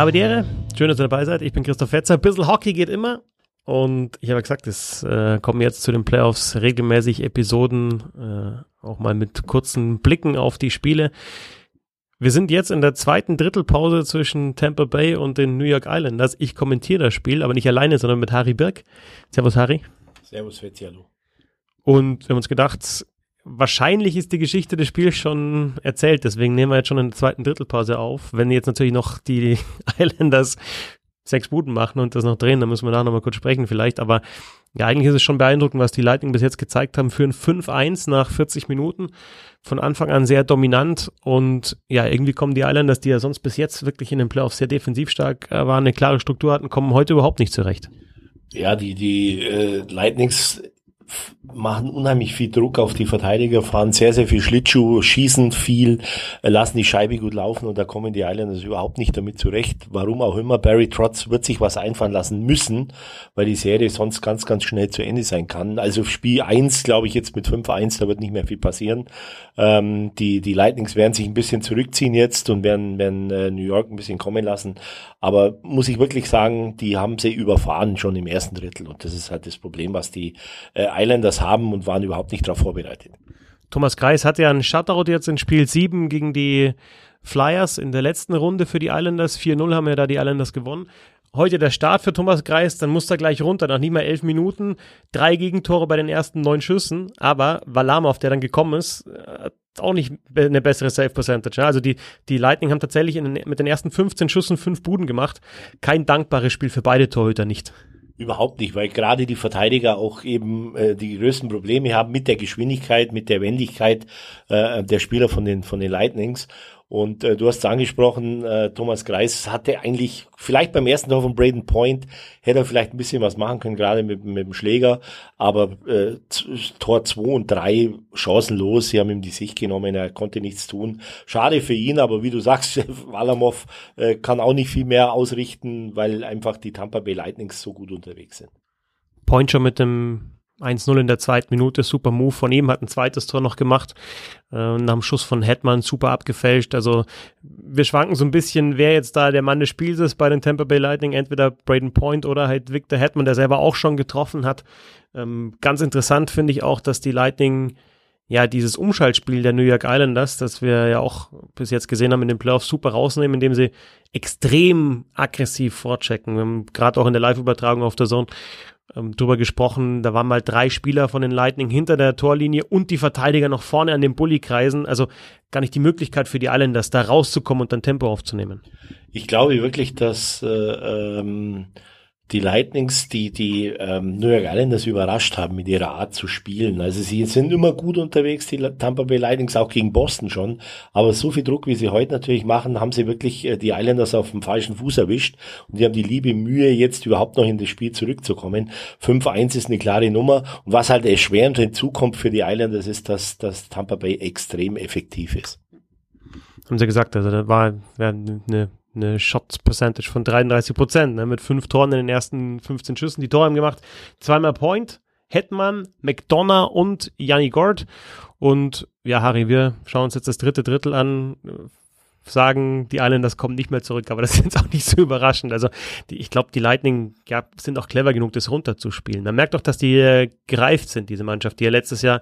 Habe die Ehre. Schön, dass ihr dabei seid. Ich bin Christoph Fetzer. Ein bisschen Hockey geht immer. Und ich habe gesagt, es äh, kommen jetzt zu den Playoffs regelmäßig Episoden, äh, auch mal mit kurzen Blicken auf die Spiele. Wir sind jetzt in der zweiten Drittelpause zwischen Tampa Bay und den New York Islanders. Ich kommentiere das Spiel, aber nicht alleine, sondern mit Harry Birk. Servus, Harry. Servus, Fetzi, hallo. Und wir haben uns gedacht, wahrscheinlich ist die Geschichte des Spiels schon erzählt, deswegen nehmen wir jetzt schon in der zweiten Drittelpause auf. Wenn jetzt natürlich noch die Islanders sechs Buden machen und das noch drehen, dann müssen wir da nochmal kurz sprechen vielleicht, aber ja, eigentlich ist es schon beeindruckend, was die Lightning bis jetzt gezeigt haben für ein 5-1 nach 40 Minuten. Von Anfang an sehr dominant und ja, irgendwie kommen die Islanders, die ja sonst bis jetzt wirklich in den Playoffs sehr defensiv stark äh, waren, eine klare Struktur hatten, kommen heute überhaupt nicht zurecht. Ja, die, die äh, Lightnings machen unheimlich viel Druck auf die Verteidiger, fahren sehr, sehr viel Schlittschuh, schießen viel, lassen die Scheibe gut laufen und da kommen die Islanders überhaupt nicht damit zurecht. Warum auch immer, Barry Trotz wird sich was einfallen lassen müssen, weil die Serie sonst ganz, ganz schnell zu Ende sein kann. Also Spiel eins, glaube ich, jetzt mit 5-1, da wird nicht mehr viel passieren. Ähm, die, die Lightnings werden sich ein bisschen zurückziehen jetzt und werden, werden äh, New York ein bisschen kommen lassen. Aber muss ich wirklich sagen, die haben sie überfahren schon im ersten Drittel und das ist halt das Problem, was die äh, Islanders haben und waren überhaupt nicht darauf vorbereitet. Thomas Kreis hatte ja einen Shutout jetzt in Spiel 7 gegen die Flyers in der letzten Runde für die Islanders. 4-0 haben ja da die Islanders gewonnen. Heute der Start für Thomas Kreis, dann muss er gleich runter, nach nicht mal elf Minuten. Drei Gegentore bei den ersten neun Schüssen, aber Valamov, der dann gekommen ist, hat auch nicht eine bessere Save Percentage. Also die, die Lightning haben tatsächlich den, mit den ersten 15 Schüssen fünf Buden gemacht. Kein dankbares Spiel für beide Torhüter nicht. Überhaupt nicht, weil gerade die Verteidiger auch eben äh, die größten Probleme haben mit der Geschwindigkeit, mit der Wendigkeit äh, der Spieler von den von den Lightnings. Und äh, du hast es angesprochen, äh, Thomas Greis hatte eigentlich vielleicht beim ersten Tor von Braden Point hätte er vielleicht ein bisschen was machen können, gerade mit, mit dem Schläger. Aber äh, Tor 2 und 3 chancenlos. Sie haben ihm die Sicht genommen, er konnte nichts tun. Schade für ihn, aber wie du sagst, Walamov äh, kann auch nicht viel mehr ausrichten, weil einfach die Tampa Bay Lightnings so gut unterwegs sind. Point schon mit dem 1-0 in der zweiten Minute, super Move von ihm, hat ein zweites Tor noch gemacht, äh, nach dem Schuss von Hetman super abgefälscht. Also wir schwanken so ein bisschen, wer jetzt da der Mann des Spiels ist bei den Tampa Bay Lightning, entweder Braden Point oder halt Victor Hetman, der selber auch schon getroffen hat. Ähm, ganz interessant finde ich auch, dass die Lightning ja, dieses Umschaltspiel der New York Islanders, das wir ja auch bis jetzt gesehen haben in den Playoffs, super rausnehmen, indem sie extrem aggressiv vorchecken. Gerade auch in der Live-Übertragung auf der Zone ähm, drüber gesprochen. Da waren mal drei Spieler von den Lightning hinter der Torlinie und die Verteidiger noch vorne an den Bulli-Kreisen. Also gar nicht die Möglichkeit für die Islanders, da rauszukommen und dann Tempo aufzunehmen. Ich glaube wirklich, dass äh, ähm, die Lightnings, die die ähm, New York Islanders überrascht haben mit ihrer Art zu spielen. Also sie sind immer gut unterwegs, die Tampa Bay Lightnings auch gegen Boston schon. Aber so viel Druck, wie sie heute natürlich machen, haben sie wirklich äh, die Islanders auf dem falschen Fuß erwischt. Und die haben die liebe Mühe, jetzt überhaupt noch in das Spiel zurückzukommen. 5-1 ist eine klare Nummer. Und was halt erschwerend hinzukommt für die Islanders ist, dass, dass Tampa Bay extrem effektiv ist. Haben sie gesagt, also da war eine eine Shot Percentage von 33 Prozent, ne, mit fünf Toren in den ersten 15 Schüssen. Die Tore haben gemacht zweimal Point, Hetman, McDonough und Janni Gord. Und ja, Harry, wir schauen uns jetzt das dritte Drittel an, sagen, die Islanders kommen nicht mehr zurück, aber das ist jetzt auch nicht so überraschend. Also die, ich glaube, die Lightning ja, sind auch clever genug, das runterzuspielen. Man merkt doch, dass die äh, gereift sind, diese Mannschaft, die ja letztes Jahr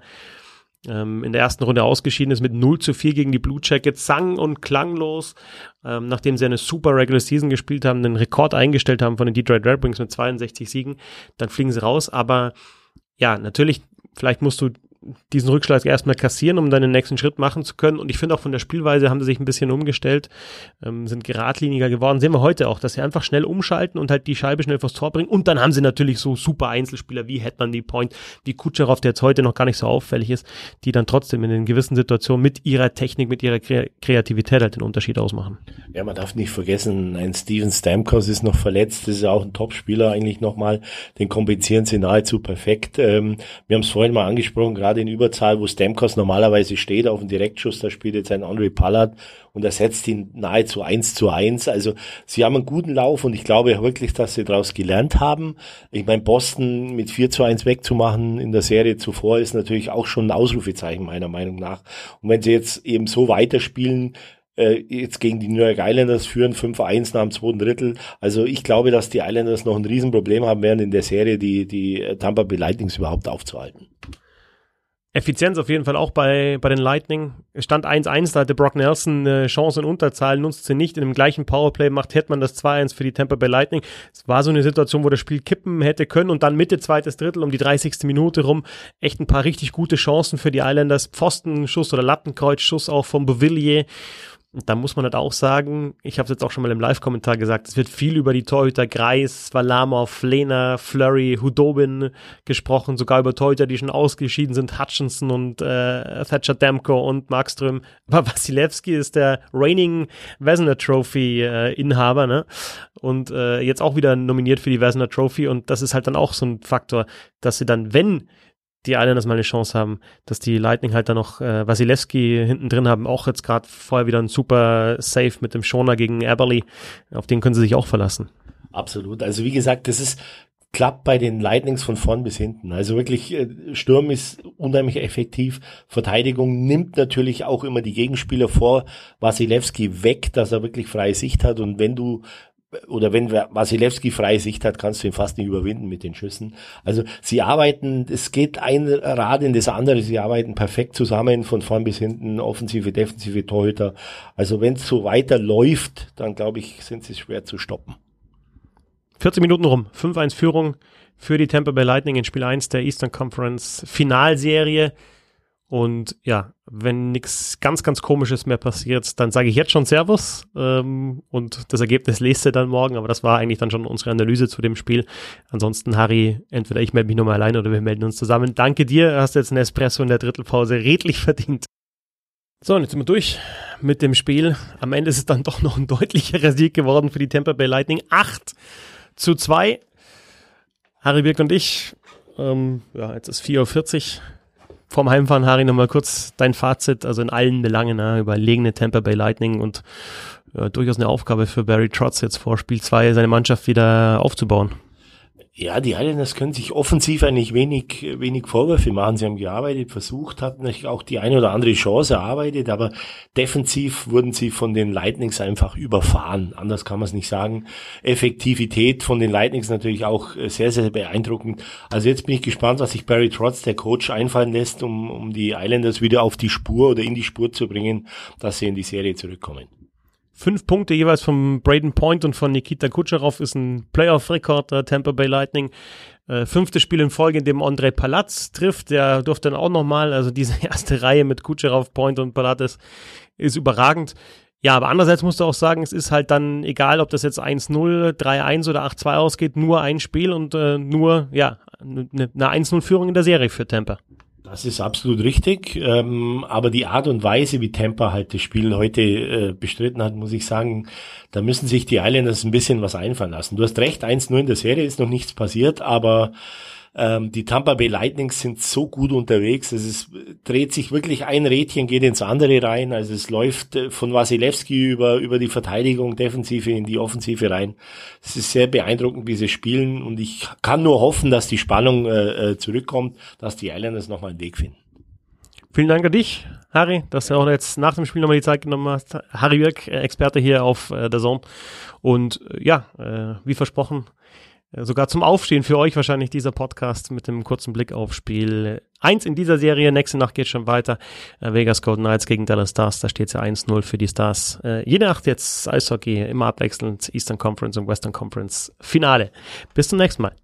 ähm, in der ersten Runde ausgeschieden ist mit 0 zu 4 gegen die Blue Jackets, sang und klanglos, ähm, nachdem sie eine super Regular Season gespielt haben, den Rekord eingestellt haben von den Detroit Red Wings mit 62 Siegen, dann fliegen sie raus, aber ja, natürlich, vielleicht musst du diesen Rückschlag erstmal kassieren, um dann den nächsten Schritt machen zu können. Und ich finde auch von der Spielweise haben sie sich ein bisschen umgestellt, ähm, sind geradliniger geworden. Sehen wir heute auch, dass sie einfach schnell umschalten und halt die Scheibe schnell vors Tor bringen. Und dann haben sie natürlich so super Einzelspieler wie Hetman, die Point, wie Kutscherow, der jetzt heute noch gar nicht so auffällig ist, die dann trotzdem in den gewissen Situationen mit ihrer Technik, mit ihrer Kreativität halt den Unterschied ausmachen. Ja, man darf nicht vergessen, ein Steven Stamkos ist noch verletzt, das ist ja auch ein Topspieler eigentlich nochmal, den kompensieren sie nahezu perfekt. Ähm, wir haben es vorhin mal angesprochen, gerade gerade in Überzahl, wo Stamkos normalerweise steht auf dem Direktschuss, da spielt jetzt ein Andre Pallard und er setzt ihn nahezu eins zu eins. Also sie haben einen guten Lauf und ich glaube wirklich, dass sie daraus gelernt haben. Ich meine, Boston mit 4 zu 1 wegzumachen in der Serie zuvor ist natürlich auch schon ein Ausrufezeichen meiner Meinung nach. Und wenn sie jetzt eben so weiterspielen, äh, jetzt gegen die New York Islanders führen 5-1 nach dem zweiten Drittel. Also ich glaube, dass die Islanders noch ein Riesenproblem haben werden in der Serie, die, die Tampa Bay Lightnings überhaupt aufzuhalten. Effizienz auf jeden Fall auch bei, bei den Lightning. Stand 1-1, da hatte Brock Nelson eine Chance in Unterzahl, nutzt sie nicht. In dem gleichen Powerplay macht Hetman das 2-1 für die Tampa Bay Lightning. Es war so eine Situation, wo das Spiel kippen hätte können und dann Mitte zweites Drittel um die 30. Minute rum echt ein paar richtig gute Chancen für die Islanders. Pfostenschuss oder Lattenkreuzschuss auch vom Bovillier. Und da muss man halt auch sagen, ich habe es jetzt auch schon mal im Live-Kommentar gesagt, es wird viel über die Torhüter Greis, Valamov, Lehner, Flurry, Hudobin gesprochen, sogar über Torhüter, die schon ausgeschieden sind, Hutchinson und äh, Thatcher Demko und Markström. Aber Wasilewski ist der reigning Vesna Trophy äh, Inhaber, ne? Und äh, jetzt auch wieder nominiert für die Vesna Trophy und das ist halt dann auch so ein Faktor, dass sie dann, wenn die Islanders mal eine Chance haben, dass die Lightning halt dann noch äh, Wasilewski hinten drin haben, auch jetzt gerade vorher wieder ein super Save mit dem Schoner gegen Eberly, auf den können sie sich auch verlassen. Absolut. Also wie gesagt, das ist klappt bei den Lightnings von vorn bis hinten. Also wirklich, äh, Sturm ist unheimlich effektiv. Verteidigung nimmt natürlich auch immer die Gegenspieler vor Wasilewski weg, dass er wirklich freie Sicht hat. Und wenn du oder wenn Wasilewski freie Sicht hat, kannst du ihn fast nicht überwinden mit den Schüssen. Also sie arbeiten, es geht ein Rad in das andere, sie arbeiten perfekt zusammen von vorn bis hinten, offensive, defensive Torhüter. Also wenn es so weiter läuft, dann glaube ich, sind sie schwer zu stoppen. 14 Minuten rum, 5-1 Führung für die Tampa Bay Lightning in Spiel 1 der Eastern Conference Finalserie. Und ja, wenn nichts ganz, ganz Komisches mehr passiert, dann sage ich jetzt schon Servus ähm, und das Ergebnis lest ihr dann morgen, aber das war eigentlich dann schon unsere Analyse zu dem Spiel. Ansonsten, Harry, entweder ich melde mich nochmal allein oder wir melden uns zusammen. Danke dir, hast jetzt einen Espresso in der Drittelpause redlich verdient. So, und jetzt sind wir durch mit dem Spiel. Am Ende ist es dann doch noch ein deutlicherer Sieg geworden für die Tampa Bay Lightning. 8 zu 2. Harry Birk und ich, ähm, ja, jetzt ist 4.40 Uhr vorm Heimfahren, Harry, nochmal kurz dein Fazit, also in allen Belangen, ne, überlegene Tampa Bay Lightning und ja, durchaus eine Aufgabe für Barry Trotz jetzt vor Spiel 2 seine Mannschaft wieder aufzubauen. Ja, die Islanders können sich offensiv eigentlich wenig, wenig Vorwürfe machen. Sie haben gearbeitet, versucht, hatten auch die eine oder andere Chance erarbeitet, aber defensiv wurden sie von den Lightnings einfach überfahren. Anders kann man es nicht sagen. Effektivität von den Lightnings natürlich auch sehr, sehr beeindruckend. Also jetzt bin ich gespannt, was sich Barry Trotz, der Coach, einfallen lässt, um, um die Islanders wieder auf die Spur oder in die Spur zu bringen, dass sie in die Serie zurückkommen. Fünf Punkte jeweils von Braden Point und von Nikita Kutscherow ist ein Playoff-Rekord der Tampa Bay Lightning. Äh, fünftes Spiel in Folge, in dem Andrei Palatz trifft. Der durfte dann auch nochmal, also diese erste Reihe mit Kutscherow, Point und Palatz ist überragend. Ja, aber andererseits musst du auch sagen, es ist halt dann egal, ob das jetzt 1-0, 3-1 oder 8-2 ausgeht, nur ein Spiel und äh, nur, ja, eine, eine 1-0-Führung in der Serie für Tampa. Das ist absolut richtig. Ähm, aber die Art und Weise, wie Tampa halt das Spiel heute äh, bestritten hat, muss ich sagen, da müssen sich die Islanders ein bisschen was einfallen lassen. Du hast recht, 1-0 in der Serie ist noch nichts passiert, aber ähm, die Tampa Bay Lightnings sind so gut unterwegs. Es ist, dreht sich wirklich ein Rädchen, geht ins andere rein. Also es läuft äh, von Wasilewski über, über die Verteidigung, Defensive in die Offensive rein. Es ist sehr beeindruckend, wie sie spielen. Und ich kann nur hoffen, dass die Spannung äh, äh zurückkommt, dass die Islanders nochmal einen Weg finden. Vielen Dank an dich, Harry, dass du auch jetzt nach dem Spiel nochmal die Zeit genommen hast. Harry Wirk, äh, Experte hier auf äh, der Zone. Und äh, ja, äh, wie versprochen, sogar zum Aufstehen für euch wahrscheinlich dieser Podcast mit dem kurzen Blick auf Spiel 1 in dieser Serie. Nächste Nacht geht schon weiter. Äh, Vegas Golden Knights gegen Dallas Stars. Da steht ja 1-0 für die Stars. Äh, jede Nacht jetzt Eishockey, immer abwechselnd Eastern Conference und Western Conference Finale. Bis zum nächsten Mal.